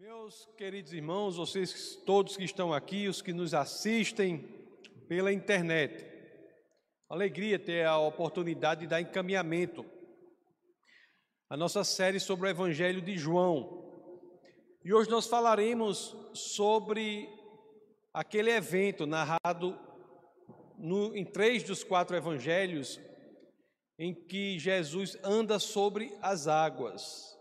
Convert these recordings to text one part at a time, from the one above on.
Meus queridos irmãos, vocês todos que estão aqui, os que nos assistem pela internet, alegria ter a oportunidade de dar encaminhamento à nossa série sobre o Evangelho de João. E hoje nós falaremos sobre aquele evento narrado no, em três dos quatro evangelhos em que Jesus anda sobre as águas.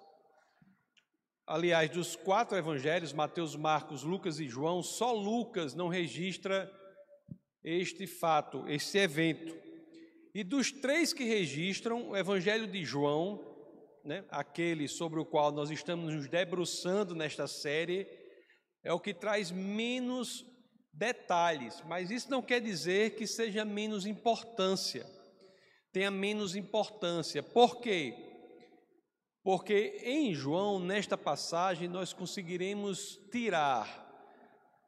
Aliás, dos quatro evangelhos, Mateus, Marcos, Lucas e João, só Lucas não registra este fato, este evento. E dos três que registram, o evangelho de João, né, aquele sobre o qual nós estamos nos debruçando nesta série, é o que traz menos detalhes, mas isso não quer dizer que seja menos importância, tenha menos importância. Por quê? Porque em João, nesta passagem, nós conseguiremos tirar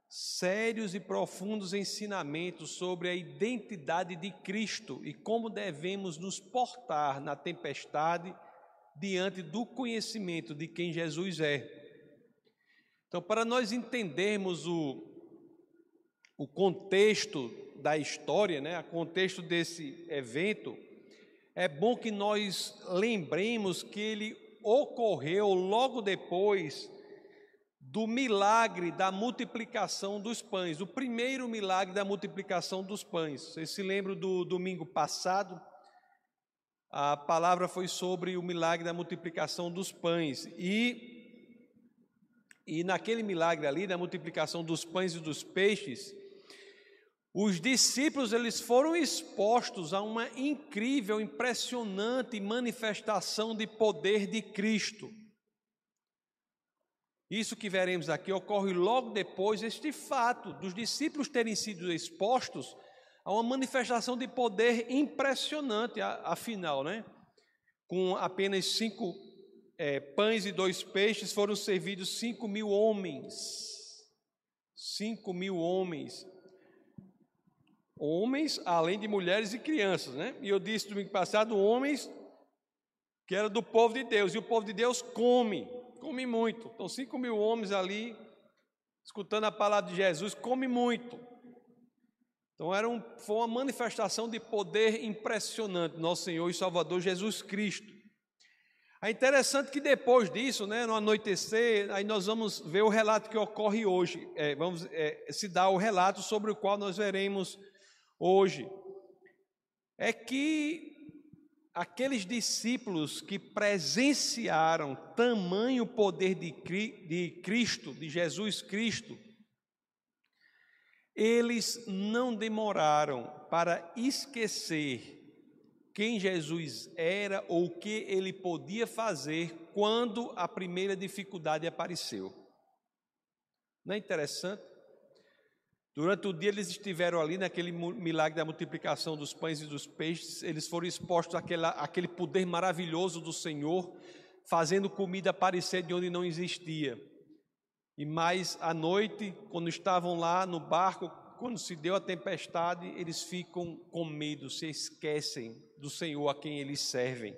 sérios e profundos ensinamentos sobre a identidade de Cristo e como devemos nos portar na tempestade diante do conhecimento de quem Jesus é. Então, para nós entendermos o, o contexto da história, né, o contexto desse evento, é bom que nós lembremos que ele ocorreu logo depois do milagre da multiplicação dos pães, o primeiro milagre da multiplicação dos pães. Vocês se lembram do domingo passado? A palavra foi sobre o milagre da multiplicação dos pães. E, e naquele milagre ali, da multiplicação dos pães e dos peixes, os discípulos eles foram expostos a uma incrível, impressionante manifestação de poder de Cristo. Isso que veremos aqui ocorre logo depois este fato dos discípulos terem sido expostos a uma manifestação de poder impressionante, afinal, né? Com apenas cinco é, pães e dois peixes foram servidos cinco mil homens. Cinco mil homens homens, além de mulheres e crianças, né? E eu disse domingo passado, homens que era do povo de Deus, e o povo de Deus come, come muito. Então, cinco mil homens ali, escutando a palavra de Jesus, come muito. Então, era um, foi uma manifestação de poder impressionante, nosso Senhor e Salvador Jesus Cristo. É interessante que depois disso, né, no anoitecer, aí nós vamos ver o relato que ocorre hoje. É, vamos é, se dar o relato sobre o qual nós veremos hoje é que aqueles discípulos que presenciaram tamanho poder de, de Cristo, de Jesus Cristo, eles não demoraram para esquecer quem Jesus era ou o que ele podia fazer quando a primeira dificuldade apareceu. Não é interessante? Durante o dia eles estiveram ali naquele milagre da multiplicação dos pães e dos peixes, eles foram expostos àquela, àquele poder maravilhoso do Senhor, fazendo comida aparecer de onde não existia. E mais à noite, quando estavam lá no barco, quando se deu a tempestade, eles ficam com medo, se esquecem do Senhor a quem eles servem.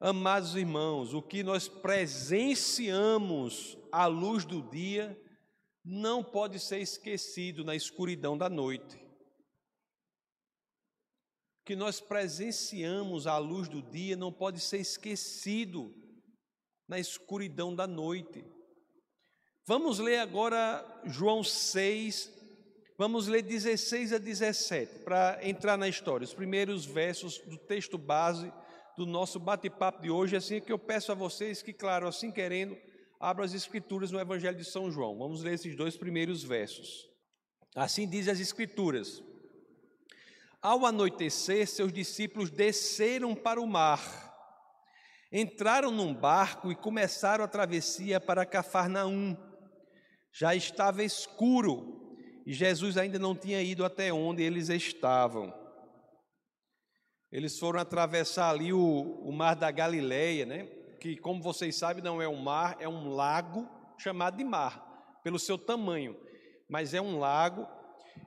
Amados irmãos, o que nós presenciamos à luz do dia, não pode ser esquecido na escuridão da noite. Que nós presenciamos à luz do dia não pode ser esquecido na escuridão da noite. Vamos ler agora João 6, vamos ler 16 a 17, para entrar na história, os primeiros versos do texto base do nosso bate-papo de hoje, assim que eu peço a vocês que, claro, assim querendo, Abra as Escrituras no Evangelho de São João. Vamos ler esses dois primeiros versos. Assim diz as Escrituras: Ao anoitecer, seus discípulos desceram para o mar, entraram num barco e começaram a travessia para Cafarnaum. Já estava escuro e Jesus ainda não tinha ido até onde eles estavam. Eles foram atravessar ali o, o mar da Galileia, né? Que, como vocês sabem, não é um mar, é um lago chamado de mar, pelo seu tamanho. Mas é um lago,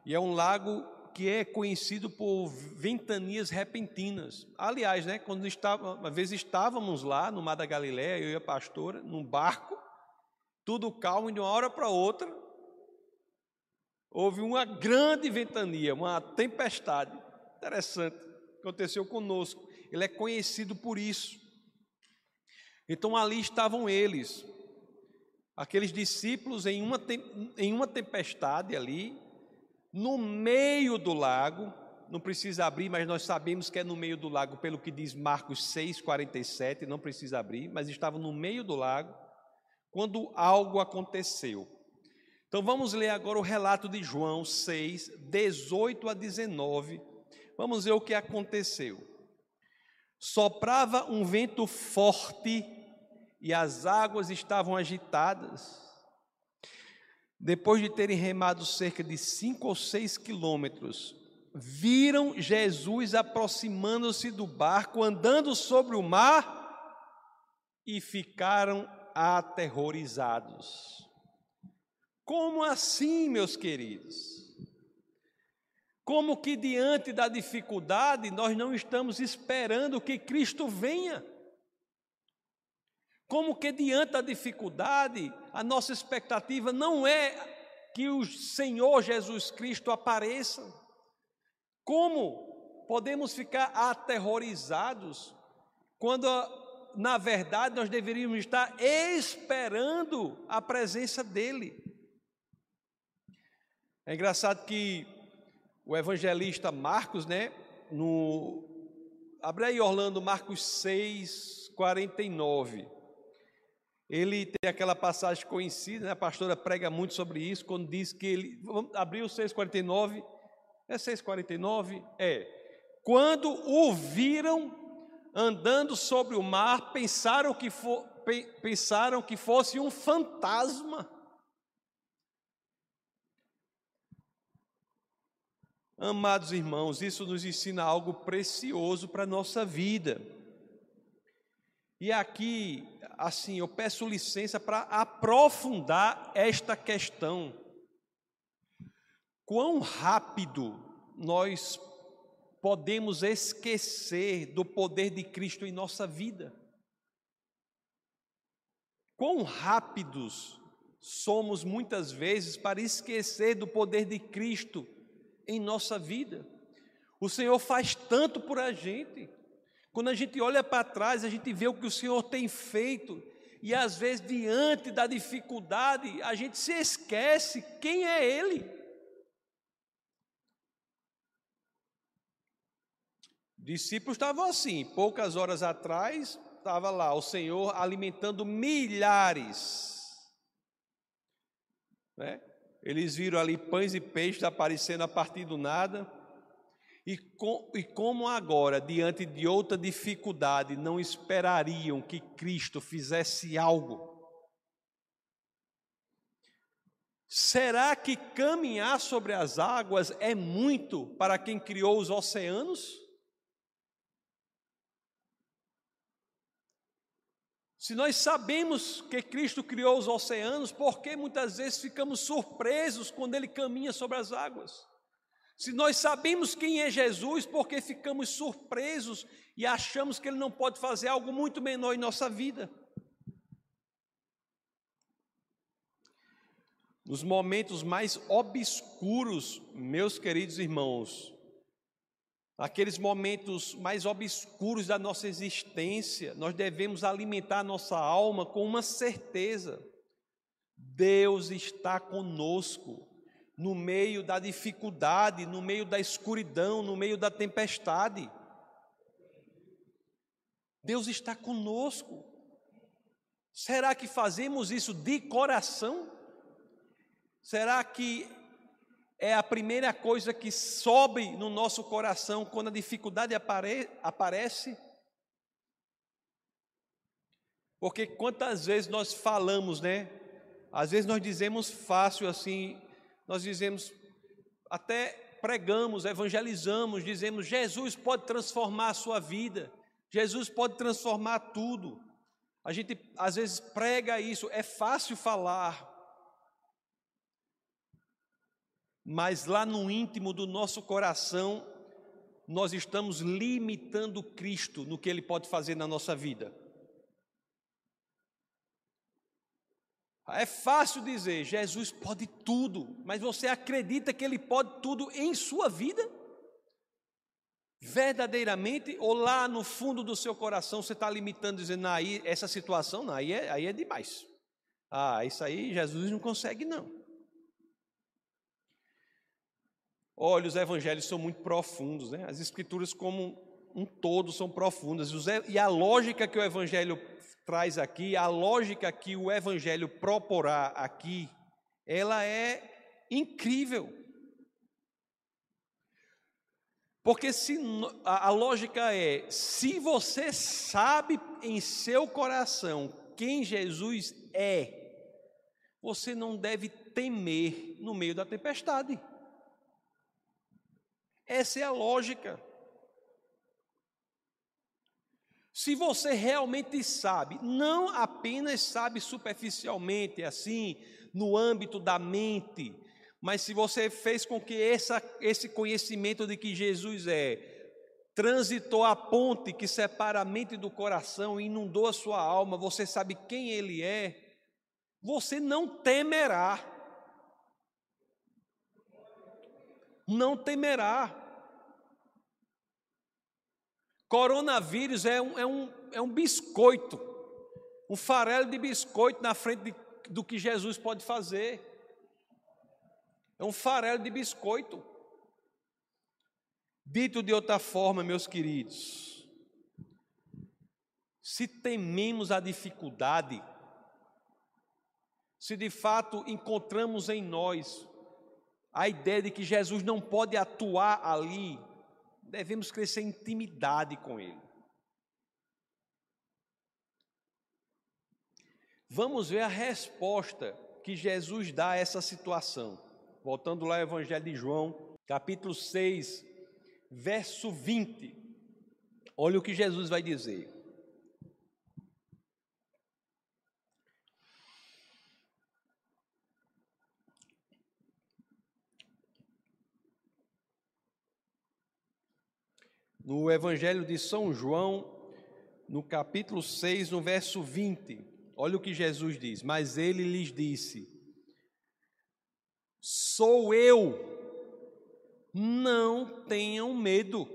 e é um lago que é conhecido por ventanias repentinas. Aliás, né, quando estava, uma vez estávamos lá no Mar da Galileia, eu e a pastora, num barco, tudo calmo, e de uma hora para outra, houve uma grande ventania, uma tempestade. Interessante, aconteceu conosco. Ele é conhecido por isso. Então ali estavam eles, aqueles discípulos em uma, em uma tempestade ali, no meio do lago, não precisa abrir, mas nós sabemos que é no meio do lago, pelo que diz Marcos 6, 47, não precisa abrir, mas estavam no meio do lago, quando algo aconteceu. Então vamos ler agora o relato de João 6, 18 a 19. Vamos ver o que aconteceu. Soprava um vento forte e as águas estavam agitadas. Depois de terem remado cerca de cinco ou seis quilômetros, viram Jesus aproximando-se do barco, andando sobre o mar, e ficaram aterrorizados. Como assim, meus queridos? Como que diante da dificuldade nós não estamos esperando que Cristo venha? Como que diante da dificuldade, a nossa expectativa não é que o Senhor Jesus Cristo apareça? Como podemos ficar aterrorizados quando, na verdade, nós deveríamos estar esperando a presença dEle? É engraçado que o evangelista Marcos, né, no Abre aí Orlando Marcos 6, 49. Ele tem aquela passagem conhecida, né? a pastora prega muito sobre isso, quando diz que ele. Vamos abrir o 6,49. É 6,49? É. Quando o viram andando sobre o mar, pensaram que, pensaram que fosse um fantasma. Amados irmãos, isso nos ensina algo precioso para a nossa vida. E aqui, assim, eu peço licença para aprofundar esta questão. Quão rápido nós podemos esquecer do poder de Cristo em nossa vida? Quão rápidos somos muitas vezes para esquecer do poder de Cristo em nossa vida? O Senhor faz tanto por a gente. Quando a gente olha para trás, a gente vê o que o Senhor tem feito, e às vezes, diante da dificuldade, a gente se esquece quem é Ele. Discípulos estavam assim, poucas horas atrás, estava lá o Senhor alimentando milhares. Né? Eles viram ali pães e peixes aparecendo a partir do nada. E, com, e como agora, diante de outra dificuldade, não esperariam que Cristo fizesse algo? Será que caminhar sobre as águas é muito para quem criou os oceanos? Se nós sabemos que Cristo criou os oceanos, por que muitas vezes ficamos surpresos quando Ele caminha sobre as águas? Se nós sabemos quem é Jesus, porque ficamos surpresos e achamos que Ele não pode fazer algo muito menor em nossa vida? Nos momentos mais obscuros, meus queridos irmãos, aqueles momentos mais obscuros da nossa existência, nós devemos alimentar nossa alma com uma certeza: Deus está conosco no meio da dificuldade, no meio da escuridão, no meio da tempestade. Deus está conosco. Será que fazemos isso de coração? Será que é a primeira coisa que sobe no nosso coração quando a dificuldade apare aparece? Porque quantas vezes nós falamos, né? Às vezes nós dizemos fácil assim, nós dizemos, até pregamos, evangelizamos, dizemos: Jesus pode transformar a sua vida, Jesus pode transformar tudo. A gente às vezes prega isso, é fácil falar, mas lá no íntimo do nosso coração, nós estamos limitando Cristo no que Ele pode fazer na nossa vida. É fácil dizer, Jesus pode tudo, mas você acredita que Ele pode tudo em sua vida? Verdadeiramente, ou lá no fundo do seu coração você está limitando, dizendo, não, aí, essa situação, não, aí é, aí é demais. Ah, isso aí Jesus não consegue, não. Olha, os evangelhos são muito profundos, né? As escrituras, como um todo, são profundas. E a lógica que o evangelho traz aqui, a lógica que o evangelho proporá aqui, ela é incrível. Porque se, a, a lógica é: se você sabe em seu coração quem Jesus é, você não deve temer no meio da tempestade. Essa é a lógica. Se você realmente sabe, não apenas sabe superficialmente, assim, no âmbito da mente, mas se você fez com que essa, esse conhecimento de que Jesus é, transitou a ponte que separa a mente do coração e inundou a sua alma, você sabe quem Ele é, você não temerá. Não temerá. Coronavírus é um, é um, é um biscoito, um farelo de biscoito na frente de, do que Jesus pode fazer. É um farelo de biscoito. Dito de outra forma, meus queridos, se tememos a dificuldade, se de fato encontramos em nós a ideia de que Jesus não pode atuar ali, devemos crescer em intimidade com Ele. Vamos ver a resposta que Jesus dá a essa situação. Voltando lá ao Evangelho de João, capítulo 6, verso 20. Olha o que Jesus vai dizer. No Evangelho de São João, no capítulo 6, no verso 20. Olha o que Jesus diz: Mas ele lhes disse: Sou eu, não tenham medo.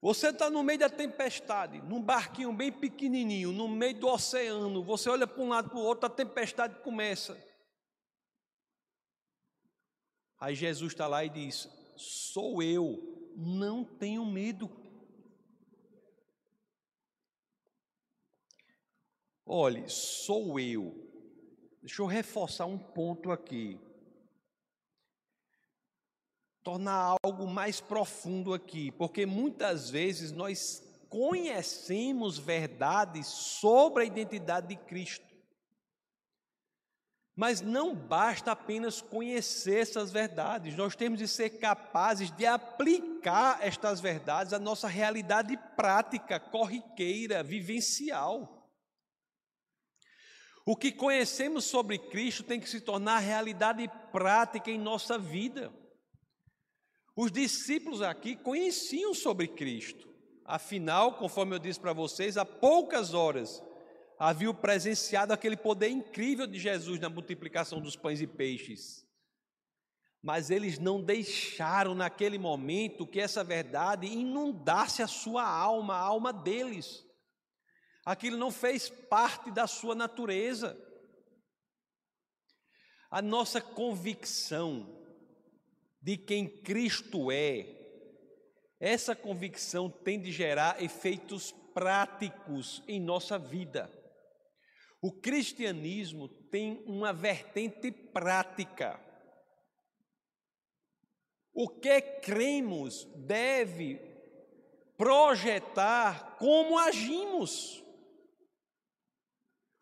Você está no meio da tempestade, num barquinho bem pequenininho, no meio do oceano. Você olha para um lado para o outro, a tempestade começa. Aí Jesus está lá e diz: Sou eu, não tenho medo. Olhe, sou eu. Deixa eu reforçar um ponto aqui. Tornar algo mais profundo aqui, porque muitas vezes nós conhecemos verdades sobre a identidade de Cristo. Mas não basta apenas conhecer essas verdades, nós temos de ser capazes de aplicar estas verdades à nossa realidade prática, corriqueira, vivencial. O que conhecemos sobre Cristo tem que se tornar realidade prática em nossa vida. Os discípulos aqui conheciam sobre Cristo, afinal, conforme eu disse para vocês, há poucas horas haviam presenciado aquele poder incrível de Jesus na multiplicação dos pães e peixes. Mas eles não deixaram naquele momento que essa verdade inundasse a sua alma, a alma deles. Aquilo não fez parte da sua natureza. A nossa convicção de quem Cristo é, essa convicção tem de gerar efeitos práticos em nossa vida. O cristianismo tem uma vertente prática. O que cremos deve projetar como agimos.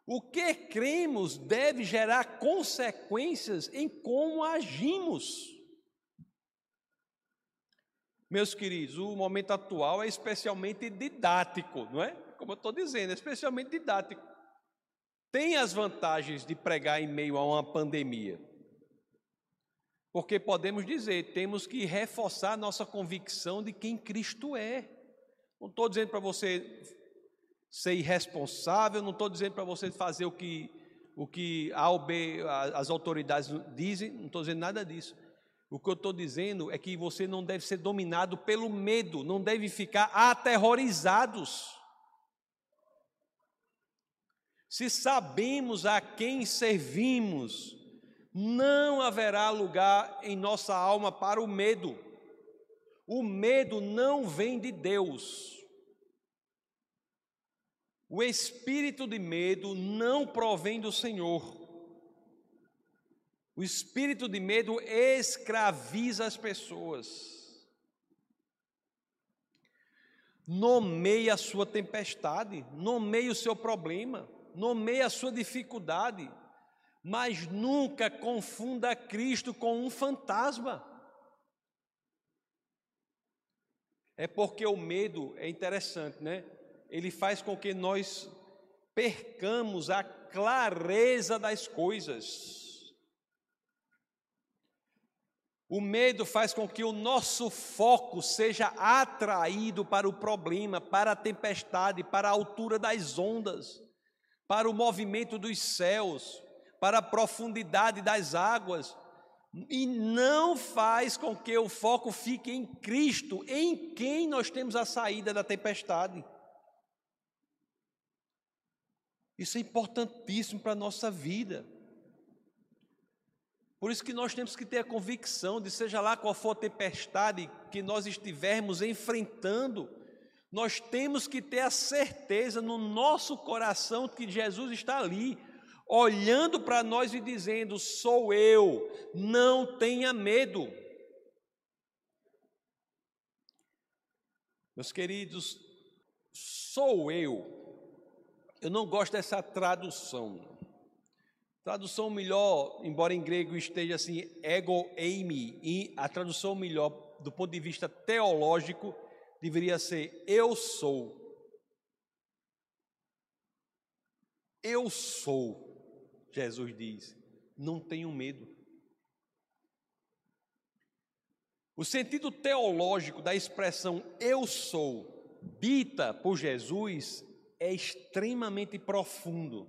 O que cremos deve gerar consequências em como agimos. Meus queridos, o momento atual é especialmente didático, não é? Como eu estou dizendo, é especialmente didático tem as vantagens de pregar em meio a uma pandemia. Porque podemos dizer, temos que reforçar nossa convicção de quem Cristo é. Não estou dizendo para você ser irresponsável, não estou dizendo para você fazer o que, o que A ou B, as autoridades dizem, não estou dizendo nada disso. O que eu estou dizendo é que você não deve ser dominado pelo medo, não deve ficar aterrorizados. Se sabemos a quem servimos, não haverá lugar em nossa alma para o medo. O medo não vem de Deus. O espírito de medo não provém do Senhor. O espírito de medo escraviza as pessoas. Nomeie a sua tempestade, nomeie o seu problema, nomeie a sua dificuldade, mas nunca confunda Cristo com um fantasma. É porque o medo é interessante, né? Ele faz com que nós percamos a clareza das coisas. O medo faz com que o nosso foco seja atraído para o problema, para a tempestade, para a altura das ondas, para o movimento dos céus, para a profundidade das águas, e não faz com que o foco fique em Cristo, em quem nós temos a saída da tempestade. Isso é importantíssimo para a nossa vida. Por isso que nós temos que ter a convicção de, seja lá qual for a tempestade que nós estivermos enfrentando, nós temos que ter a certeza no nosso coração que Jesus está ali, olhando para nós e dizendo: Sou eu, não tenha medo. Meus queridos, sou eu. Eu não gosto dessa tradução. Tradução melhor, embora em grego esteja assim, ego eimi, e a tradução melhor do ponto de vista teológico deveria ser eu sou. Eu sou, Jesus diz, não tenho medo. O sentido teológico da expressão eu sou, dita por Jesus, é extremamente profundo.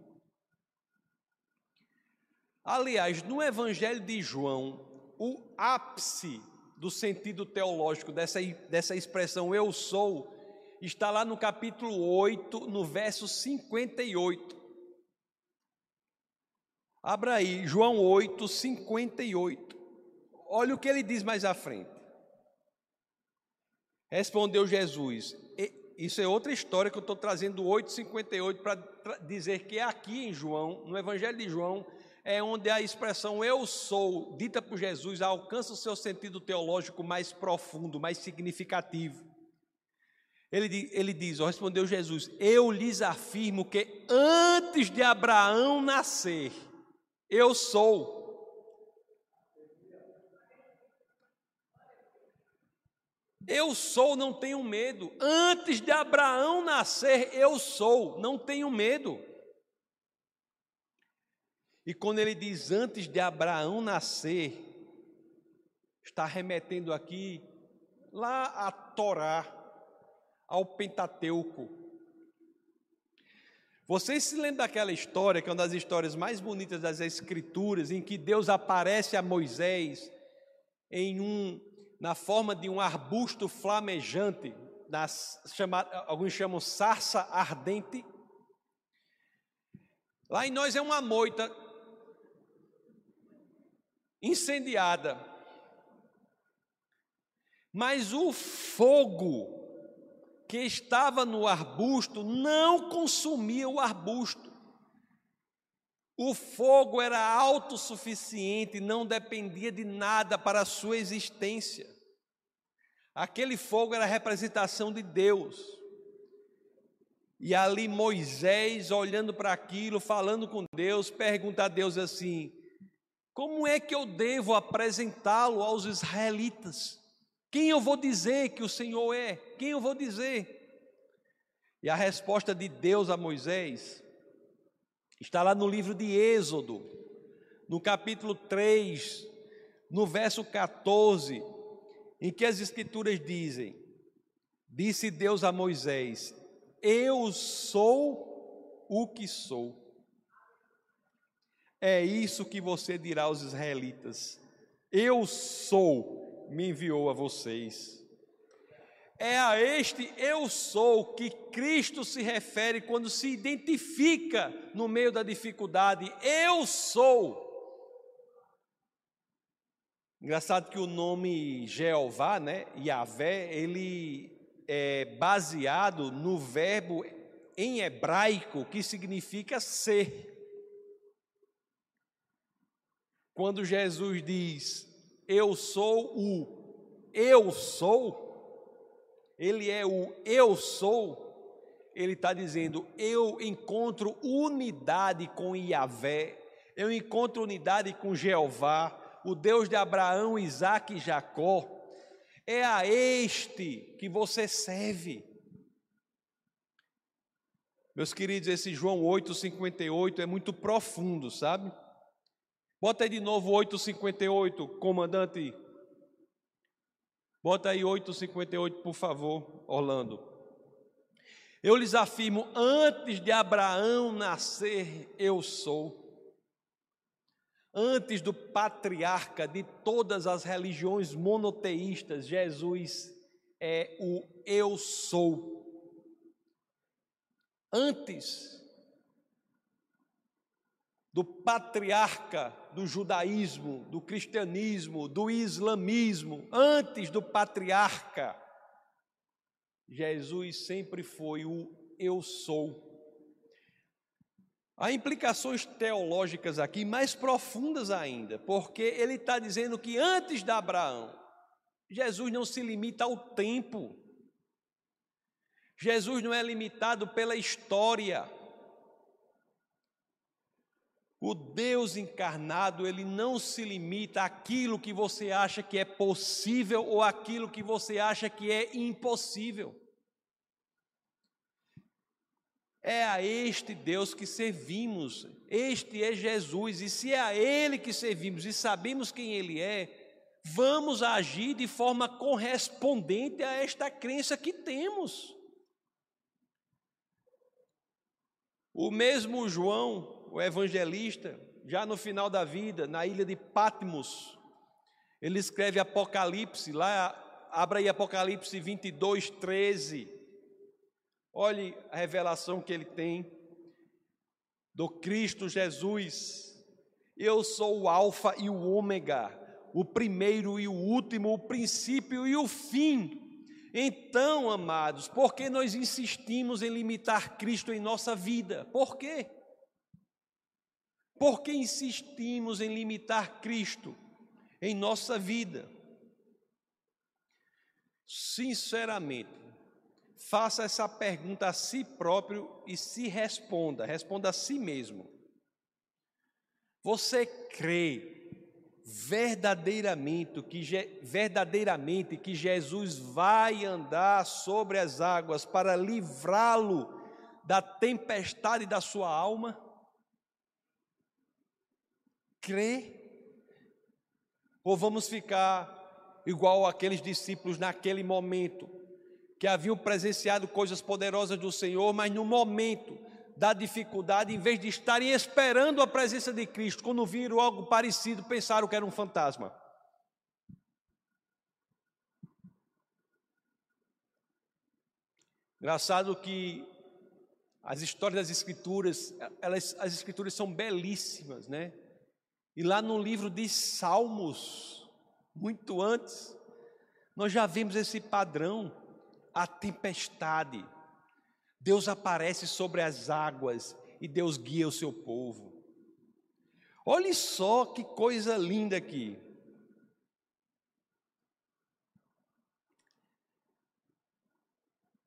Aliás, no Evangelho de João, o ápice do sentido teológico dessa, dessa expressão eu sou está lá no capítulo 8, no verso 58. Abra aí, João 8, 58. Olha o que ele diz mais à frente. Respondeu Jesus. Isso é outra história que eu estou trazendo 8,58 para dizer que é aqui em João, no Evangelho de João, é onde a expressão eu sou, dita por Jesus, alcança o seu sentido teológico mais profundo, mais significativo. Ele, ele diz, respondeu Jesus: Eu lhes afirmo que antes de Abraão nascer, eu sou. Eu sou, não tenho medo. Antes de Abraão nascer, eu sou, não tenho medo. E quando ele diz antes de Abraão nascer, está remetendo aqui lá a Torá, ao Pentateuco. Vocês se lembram daquela história, que é uma das histórias mais bonitas das Escrituras, em que Deus aparece a Moisés em um, na forma de um arbusto flamejante, das, chamado, alguns chamam sarça ardente. Lá em nós é uma moita incendiada. Mas o fogo que estava no arbusto não consumia o arbusto. O fogo era autossuficiente, não dependia de nada para a sua existência. Aquele fogo era a representação de Deus. E ali Moisés, olhando para aquilo, falando com Deus, pergunta a Deus assim: como é que eu devo apresentá-lo aos israelitas? Quem eu vou dizer que o Senhor é? Quem eu vou dizer? E a resposta de Deus a Moisés está lá no livro de Êxodo, no capítulo 3, no verso 14, em que as Escrituras dizem: Disse Deus a Moisés: Eu sou o que sou. É isso que você dirá aos israelitas: Eu sou, me enviou a vocês. É a este eu sou que Cristo se refere quando se identifica no meio da dificuldade. Eu sou. Engraçado que o nome Jeová, né, Yahvé, ele é baseado no verbo em hebraico que significa ser. Quando Jesus diz, Eu sou o Eu sou, Ele é o Eu sou, Ele está dizendo, Eu encontro unidade com Yahvé, eu encontro unidade com Jeová, o Deus de Abraão, Isaac e Jacó. É a este que você serve. Meus queridos, esse João 8,58 é muito profundo, sabe? Bota aí de novo 8,58, comandante. Bota aí 8,58, por favor, Orlando. Eu lhes afirmo: antes de Abraão nascer, eu sou antes do patriarca de todas as religiões monoteístas, Jesus é o eu sou. Antes do patriarca do judaísmo, do cristianismo, do islamismo, antes do patriarca, Jesus sempre foi o eu sou. Há implicações teológicas aqui mais profundas ainda, porque ele está dizendo que antes de Abraão, Jesus não se limita ao tempo, Jesus não é limitado pela história. O Deus encarnado, ele não se limita àquilo que você acha que é possível ou àquilo que você acha que é impossível. É a este Deus que servimos, este é Jesus, e se é a Ele que servimos e sabemos quem Ele é, vamos agir de forma correspondente a esta crença que temos. O mesmo João, o evangelista, já no final da vida, na ilha de Patmos, ele escreve Apocalipse, lá, abra aí Apocalipse 22, 13. Olhe a revelação que ele tem do Cristo Jesus. Eu sou o Alfa e o Ômega, o primeiro e o último, o princípio e o fim. Então, amados, por que nós insistimos em limitar Cristo em nossa vida? Por quê? Por que insistimos em limitar Cristo em nossa vida? Sinceramente, faça essa pergunta a si próprio e se responda, responda a si mesmo. Você crê verdadeiramente que, verdadeiramente que Jesus vai andar sobre as águas para livrá-lo da tempestade da sua alma? Crê? Ou vamos ficar igual aqueles discípulos naquele momento? que haviam presenciado coisas poderosas do Senhor, mas no momento da dificuldade, em vez de estarem esperando a presença de Cristo, quando viram algo parecido, pensaram que era um fantasma. Engraçado que as histórias das Escrituras, elas, as Escrituras são belíssimas, né? E lá no livro de Salmos, muito antes, nós já vimos esse padrão a tempestade. Deus aparece sobre as águas e Deus guia o seu povo. Olhe só que coisa linda aqui.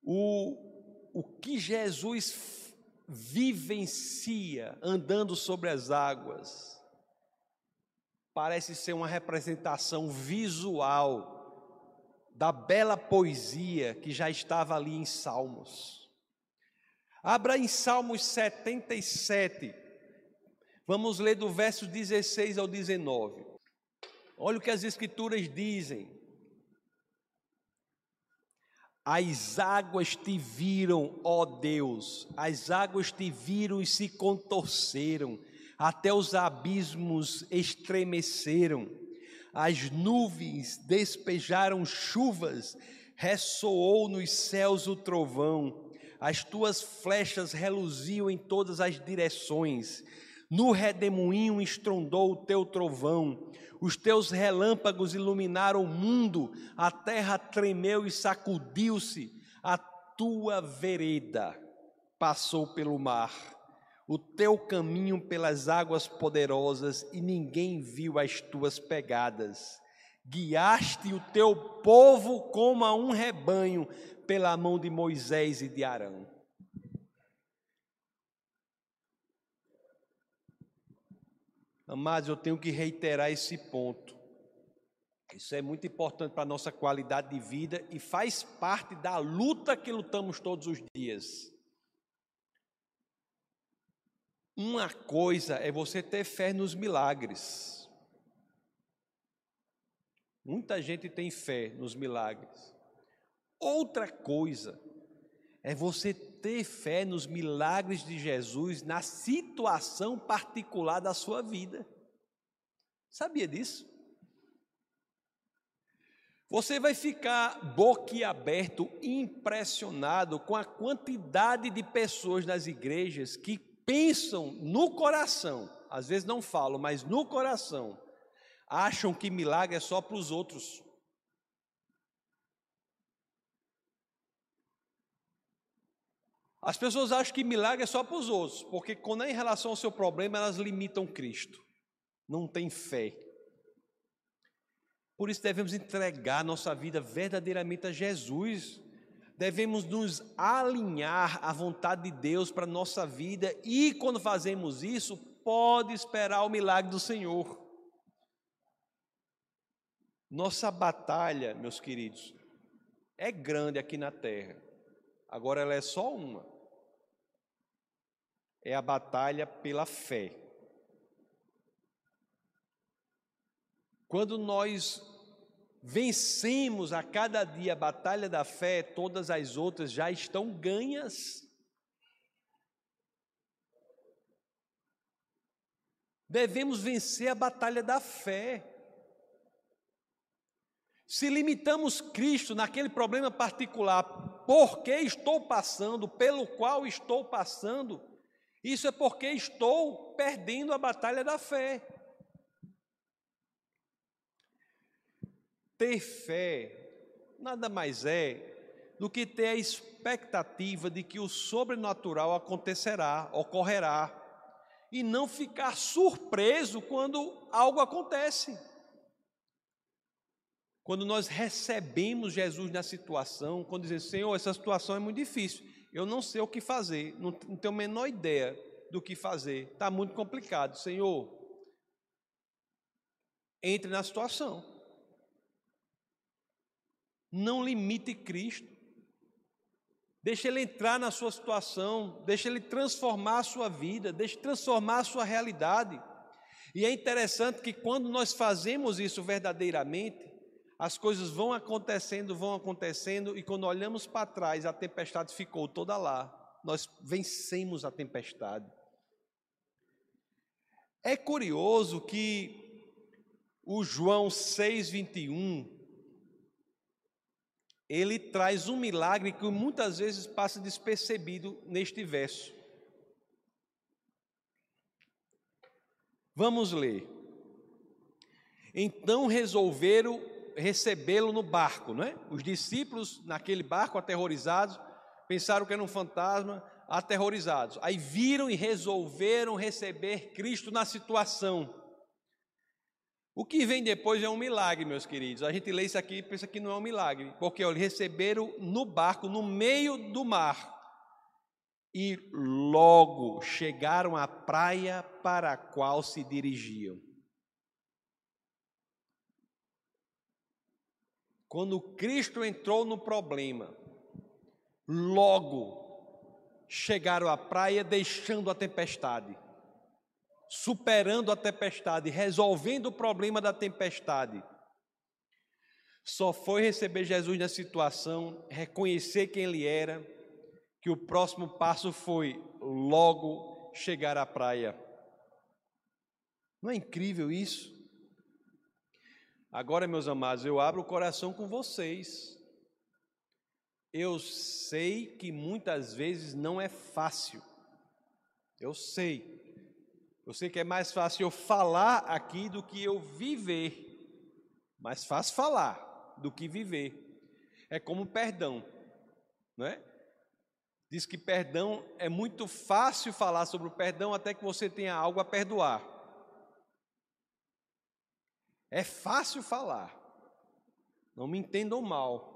O, o que Jesus vivencia andando sobre as águas parece ser uma representação visual da bela poesia que já estava ali em Salmos. Abra em Salmos 77, vamos ler do verso 16 ao 19. Olha o que as Escrituras dizem. As águas te viram, ó Deus, as águas te viram e se contorceram, até os abismos estremeceram. As nuvens despejaram chuvas, ressoou nos céus o trovão, as tuas flechas reluziam em todas as direções. No redemoinho estrondou o teu trovão, os teus relâmpagos iluminaram o mundo, a terra tremeu e sacudiu-se, a tua vereda passou pelo mar, o teu caminho pelas águas poderosas, e ninguém viu as tuas pegadas. Guiaste o teu povo como a um rebanho pela mão de Moisés e de Arão. Amados, eu tenho que reiterar esse ponto. Isso é muito importante para a nossa qualidade de vida e faz parte da luta que lutamos todos os dias. Uma coisa é você ter fé nos milagres. Muita gente tem fé nos milagres. Outra coisa é você ter fé nos milagres de Jesus na situação particular da sua vida. Sabia disso? Você vai ficar boquiaberto, impressionado com a quantidade de pessoas nas igrejas que pensam no coração, às vezes não falam, mas no coração, acham que milagre é só para os outros. As pessoas acham que milagre é só para os outros, porque quando é em relação ao seu problema, elas limitam Cristo, não tem fé. Por isso devemos entregar nossa vida verdadeiramente a Jesus. Devemos nos alinhar à vontade de Deus para a nossa vida e quando fazemos isso, pode esperar o milagre do Senhor. Nossa batalha, meus queridos, é grande aqui na terra. Agora ela é só uma é a batalha pela fé. Quando nós vencemos a cada dia a batalha da fé, todas as outras já estão ganhas. Devemos vencer a batalha da fé. Se limitamos Cristo naquele problema particular, por que estou passando, pelo qual estou passando, isso é porque estou perdendo a batalha da fé. Ter fé nada mais é do que ter a expectativa de que o sobrenatural acontecerá, ocorrerá, e não ficar surpreso quando algo acontece. Quando nós recebemos Jesus na situação, quando dizemos, Senhor, essa situação é muito difícil, eu não sei o que fazer, não, tenho a menor ideia do que fazer, está muito complicado. Senhor, entre na situação. Não limite Cristo. Deixe Ele entrar na sua situação, deixe Ele transformar a sua vida, deixe transformar a sua realidade. E é interessante que quando nós fazemos isso verdadeiramente, as coisas vão acontecendo, vão acontecendo, e quando olhamos para trás, a tempestade ficou toda lá. Nós vencemos a tempestade. É curioso que o João 6,21, ele traz um milagre que muitas vezes passa despercebido neste verso. Vamos ler. Então resolveram recebê-lo no barco, não é? Os discípulos naquele barco aterrorizados pensaram que era um fantasma, aterrorizados. Aí viram e resolveram receber Cristo na situação. O que vem depois é um milagre, meus queridos. A gente lê isso aqui e pensa que não é um milagre, porque eles receberam no barco, no meio do mar, e logo chegaram à praia para a qual se dirigiam. Quando Cristo entrou no problema, logo chegaram à praia deixando a tempestade, superando a tempestade, resolvendo o problema da tempestade. só foi receber Jesus na situação, reconhecer quem ele era, que o próximo passo foi logo chegar à praia. Não é incrível isso? Agora, meus amados, eu abro o coração com vocês. Eu sei que muitas vezes não é fácil. Eu sei. Eu sei que é mais fácil eu falar aqui do que eu viver. Mais fácil falar do que viver. É como perdão, não é? Diz que perdão é muito fácil falar sobre o perdão até que você tenha algo a perdoar. É fácil falar. Não me entendam mal.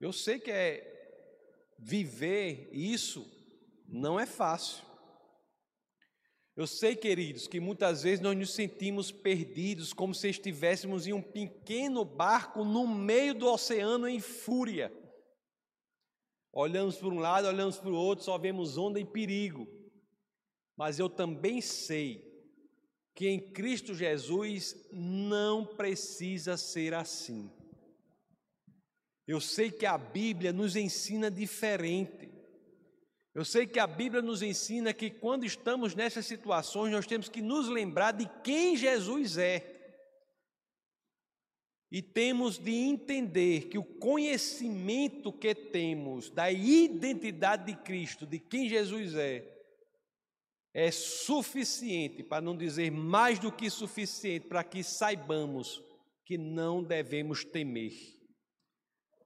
Eu sei que é viver isso não é fácil. Eu sei, queridos, que muitas vezes nós nos sentimos perdidos, como se estivéssemos em um pequeno barco no meio do oceano em fúria. Olhamos para um lado, olhamos para o outro, só vemos onda e perigo. Mas eu também sei que em Cristo Jesus não precisa ser assim. Eu sei que a Bíblia nos ensina diferente. Eu sei que a Bíblia nos ensina que quando estamos nessas situações, nós temos que nos lembrar de quem Jesus é. E temos de entender que o conhecimento que temos da identidade de Cristo, de quem Jesus é, é suficiente, para não dizer mais do que suficiente, para que saibamos que não devemos temer,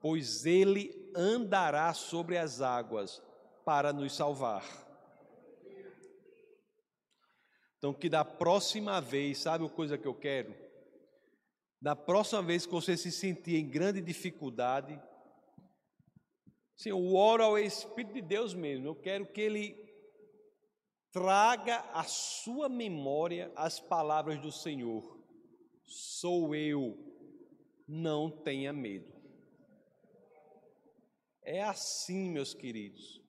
pois Ele andará sobre as águas para nos salvar. Então, que da próxima vez, sabe uma coisa que eu quero? Da próxima vez que você se sentir em grande dificuldade, eu oro ao Espírito de Deus mesmo, eu quero que Ele traga à sua memória as palavras do Senhor. Sou eu, não tenha medo. É assim, meus queridos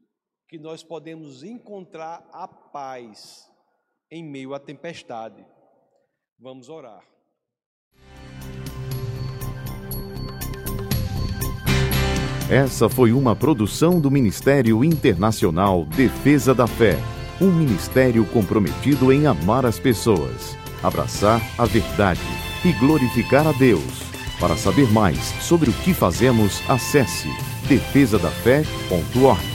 que nós podemos encontrar a paz em meio à tempestade. Vamos orar. Essa foi uma produção do Ministério Internacional Defesa da Fé, um ministério comprometido em amar as pessoas, abraçar a verdade e glorificar a Deus. Para saber mais sobre o que fazemos, acesse defesadafé.org.